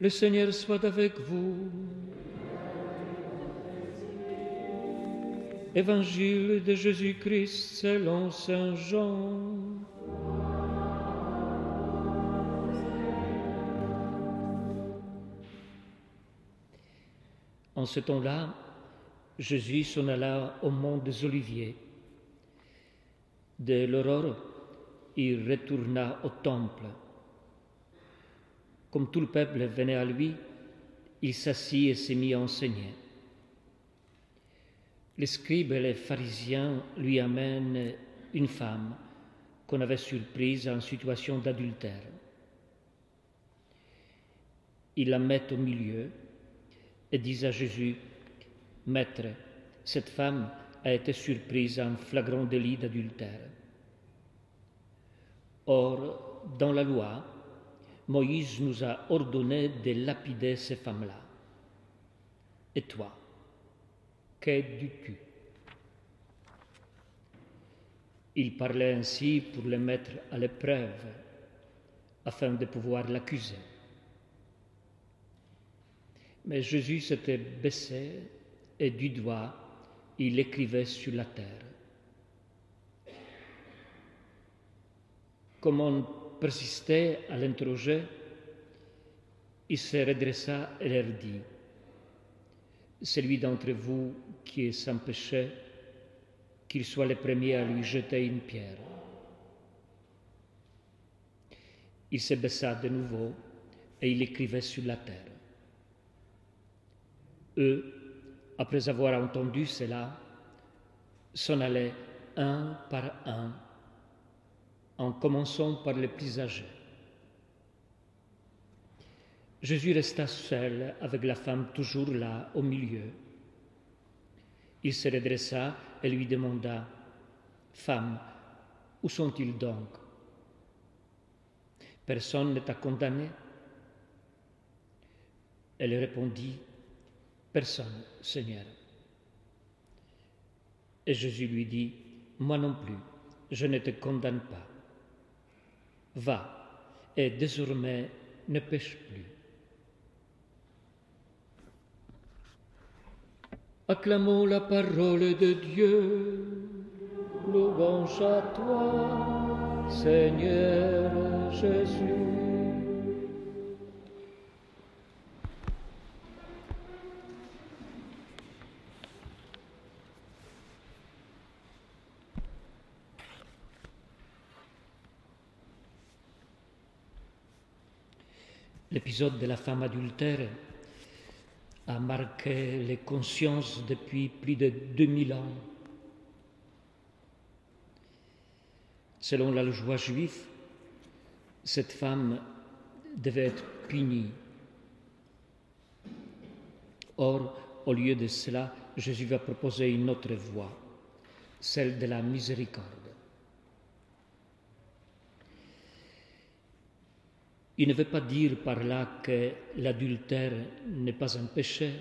Le Seigneur soit avec vous. Évangile de Jésus-Christ selon Saint Jean. En ce temps-là, Jésus s'en alla au mont des Oliviers. De l'aurore, il retourna au temple. Comme tout le peuple venait à lui, il s'assit et s'est mis à enseigner. Les scribes et les pharisiens lui amènent une femme qu'on avait surprise en situation d'adultère. Ils la mettent au milieu et disent à Jésus, Maître, cette femme a été surprise en flagrant délit d'adultère. Or, dans la loi, Moïse nous a ordonné de lapider ces femmes-là. Et toi, que dis-tu? Il parlait ainsi pour les mettre à l'épreuve, afin de pouvoir l'accuser. Mais Jésus s'était baissé et du doigt, il écrivait sur la terre. Comme on persistait à l'interroger, il se redressa et leur dit Celui d'entre vous qui est sans péché, qu'il soit le premier à lui jeter une pierre. Il se baissa de nouveau et il écrivait sur la terre. Eux, après avoir entendu cela, s'en allaient un par un, en commençant par les plus âgés. Jésus resta seul avec la femme toujours là au milieu. Il se redressa et lui demanda, Femme, où sont-ils donc? Personne ne t'a condamné? Elle répondit, Personne, Seigneur. Et Jésus lui dit, Moi non plus, je ne te condamne pas. Va, et désormais ne pêche plus. Acclamons la parole de Dieu. Louange à toi, Seigneur Jésus. L'épisode de la femme adultère a marqué les consciences depuis plus de 2000 ans. Selon la loi juive, cette femme devait être punie. Or, au lieu de cela, Jésus va proposer une autre voie, celle de la miséricorde. Il ne veut pas dire par là que l'adultère n'est pas un péché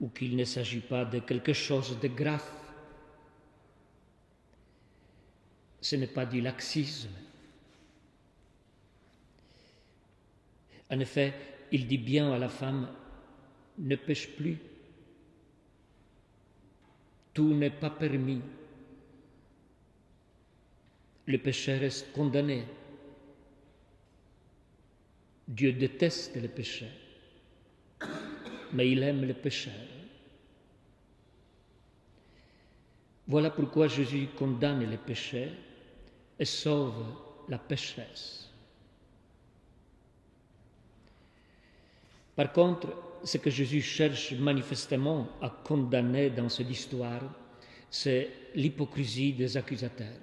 ou qu'il ne s'agit pas de quelque chose de grave. Ce n'est pas du laxisme. En effet, il dit bien à la femme, ne pêche plus. Tout n'est pas permis. Le péché reste condamné. Dieu déteste le péché, mais il aime le pécheur. Voilà pourquoi Jésus condamne le péché et sauve la pécheresse. Par contre, ce que Jésus cherche manifestement à condamner dans cette histoire, c'est l'hypocrisie des accusateurs,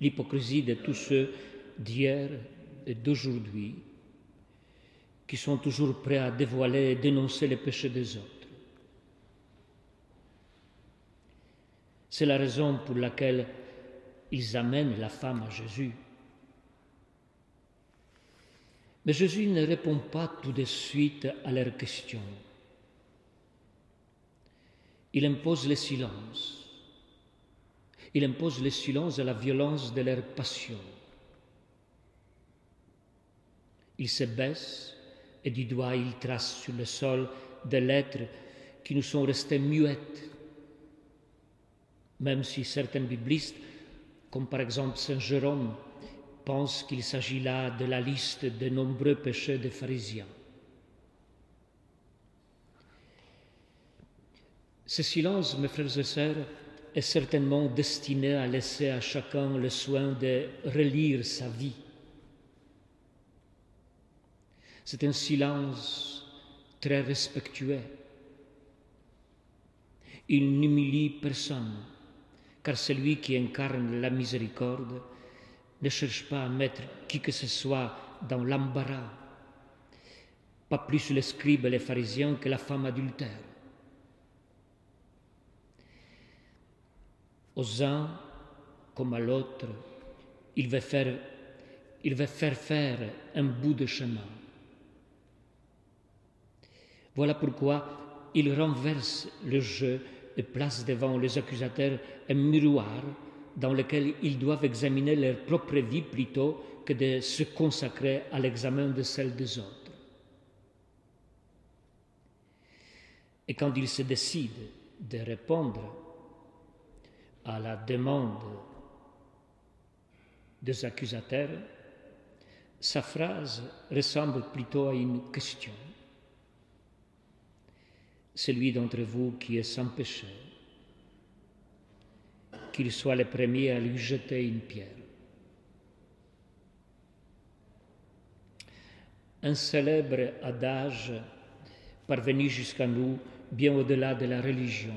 l'hypocrisie de tous ceux d'hier et d'aujourd'hui qui sont toujours prêts à dévoiler et dénoncer les péchés des autres. C'est la raison pour laquelle ils amènent la femme à Jésus. Mais Jésus ne répond pas tout de suite à leurs questions. Il impose le silence. Il impose le silence à la violence de leur passion. Il se baisse et du doigt il trace sur le sol des lettres qui nous sont restées muettes. Même si certains biblistes, comme par exemple Saint Jérôme, pensent qu'il s'agit là de la liste de nombreux péchés des pharisiens. Ce silence, mes frères et sœurs, est certainement destiné à laisser à chacun le soin de relire sa vie. C'est un silence très respectueux. Il n'humilie personne, car celui qui incarne la miséricorde ne cherche pas à mettre qui que ce soit dans l'embarras, pas plus les scribes et les pharisiens que la femme adultère. Aux uns comme à l'autre, il veut faire, il veut faire faire un bout de chemin. Voilà pourquoi il renverse le jeu et place devant les accusateurs un miroir dans lequel ils doivent examiner leur propre vie plutôt que de se consacrer à l'examen de celle des autres. Et quand ils se décident de répondre à la demande des accusateurs, sa phrase ressemble plutôt à une question. Celui d'entre vous qui est sans péché, qu'il soit le premier à lui jeter une pierre. Un célèbre adage parvenu jusqu'à nous bien au-delà de la religion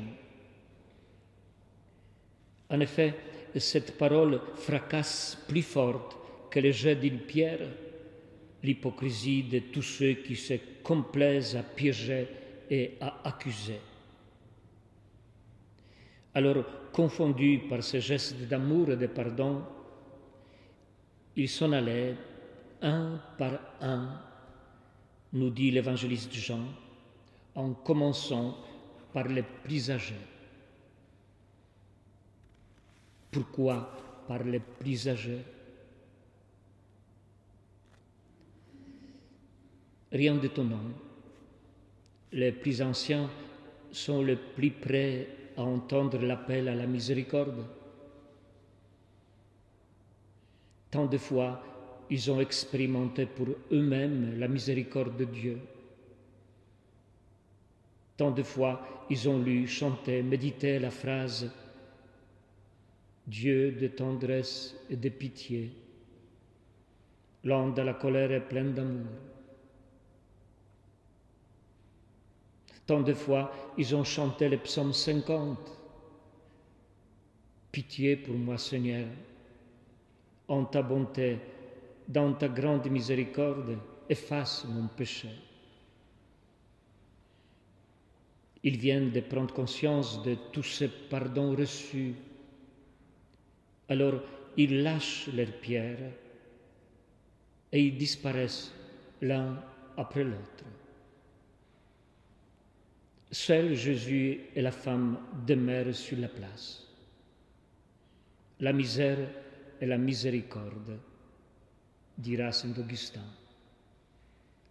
en effet, cette parole fracasse plus forte que le jet d'une pierre l'hypocrisie de tous ceux qui se complaisent à piéger et à accuser. Alors, confondus par ce geste d'amour et de pardon, ils s'en allaient un par un, nous dit l'évangéliste Jean, en commençant par les plus âgés. Pourquoi par les plus âgés Rien d'étonnant. Les plus anciens sont les plus prêts à entendre l'appel à la miséricorde. Tant de fois, ils ont expérimenté pour eux-mêmes la miséricorde de Dieu. Tant de fois, ils ont lu, chanté, médité la phrase Dieu de tendresse et de pitié, lent de la colère et plein d'amour. Tant de fois, ils ont chanté le psaume 50. Pitié pour moi, Seigneur, en ta bonté, dans ta grande miséricorde, efface mon péché. Ils viennent de prendre conscience de tous ces pardons reçus alors ils lâchent leurs pierres et ils disparaissent l'un après l'autre. Seul Jésus et la femme demeurent sur la place. La misère et la miséricorde, dira Saint Augustin.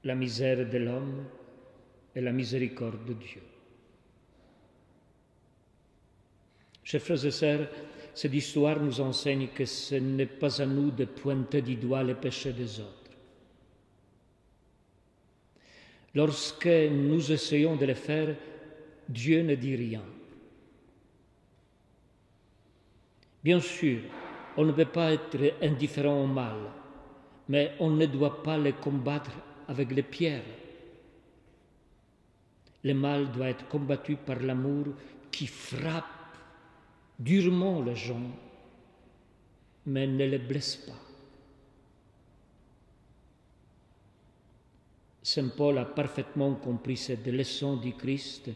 La misère de l'homme et la miséricorde de Dieu. Chers frères et sœurs, cette histoire nous enseigne que ce n'est pas à nous de pointer du doigt les péchés des autres. Lorsque nous essayons de le faire, Dieu ne dit rien. Bien sûr, on ne peut pas être indifférent au mal, mais on ne doit pas le combattre avec les pierres. Le mal doit être combattu par l'amour qui frappe durement les gens, mais ne les blesse pas. Saint Paul a parfaitement compris cette leçon du Christ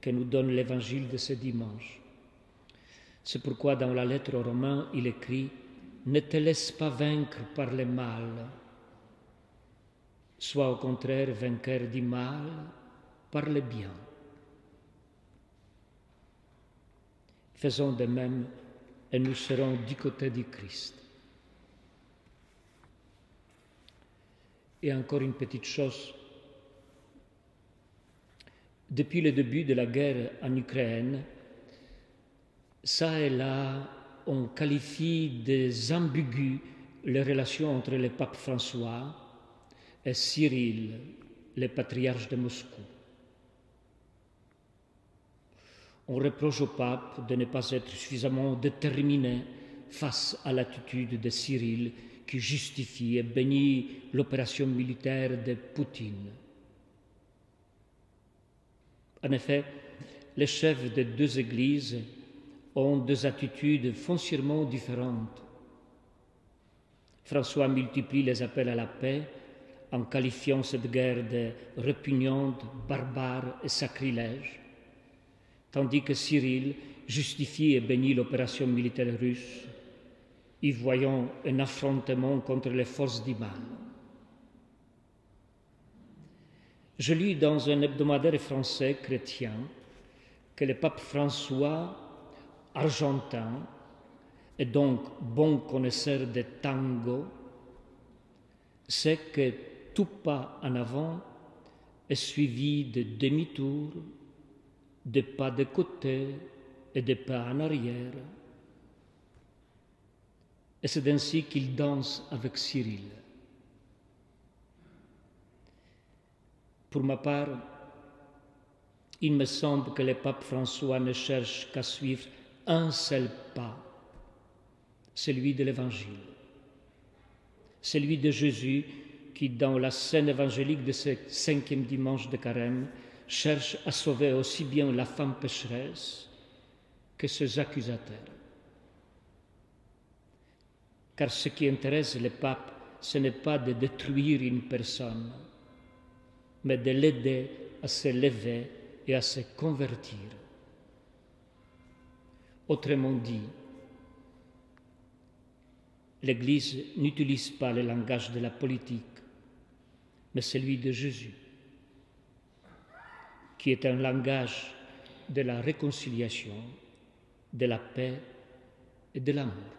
que nous donne l'évangile de ce dimanche. C'est pourquoi dans la lettre aux Romains, il écrit Ne te laisse pas vaincre par le mal, sois au contraire vainqueur du mal par le bien. Faisons de même et nous serons du côté du Christ. Et encore une petite chose. Depuis le début de la guerre en Ukraine, ça et là, on qualifie des ambigus les relations entre le pape François et Cyril, le patriarche de Moscou. On reproche au pape de ne pas être suffisamment déterminé face à l'attitude de Cyril qui justifie et bénit l'opération militaire de Poutine. En effet, les chefs des deux églises ont deux attitudes foncièrement différentes. François multiplie les appels à la paix en qualifiant cette guerre de répugnante, barbare et sacrilège, tandis que Cyril justifie et bénit l'opération militaire russe, y voyant un affrontement contre les forces du mal. Je lis dans un hebdomadaire français chrétien que le pape François, argentin, et donc bon connaisseur de tango, sait que tout pas en avant est suivi de demi-tours, de pas de côté et de pas en arrière. Et c'est ainsi qu'il danse avec Cyril. Pour ma part, il me semble que le pape François ne cherche qu'à suivre un seul pas, celui de l'Évangile, celui de Jésus qui, dans la scène évangélique de ce cinquième dimanche de carême, cherche à sauver aussi bien la femme pécheresse que ses accusateurs. Car ce qui intéresse le pape, ce n'est pas de détruire une personne, mais de l'aider à se lever et à se convertir. Autrement dit, l'Église n'utilise pas le langage de la politique, mais celui de Jésus, qui est un langage de la réconciliation, de la paix et de l'amour.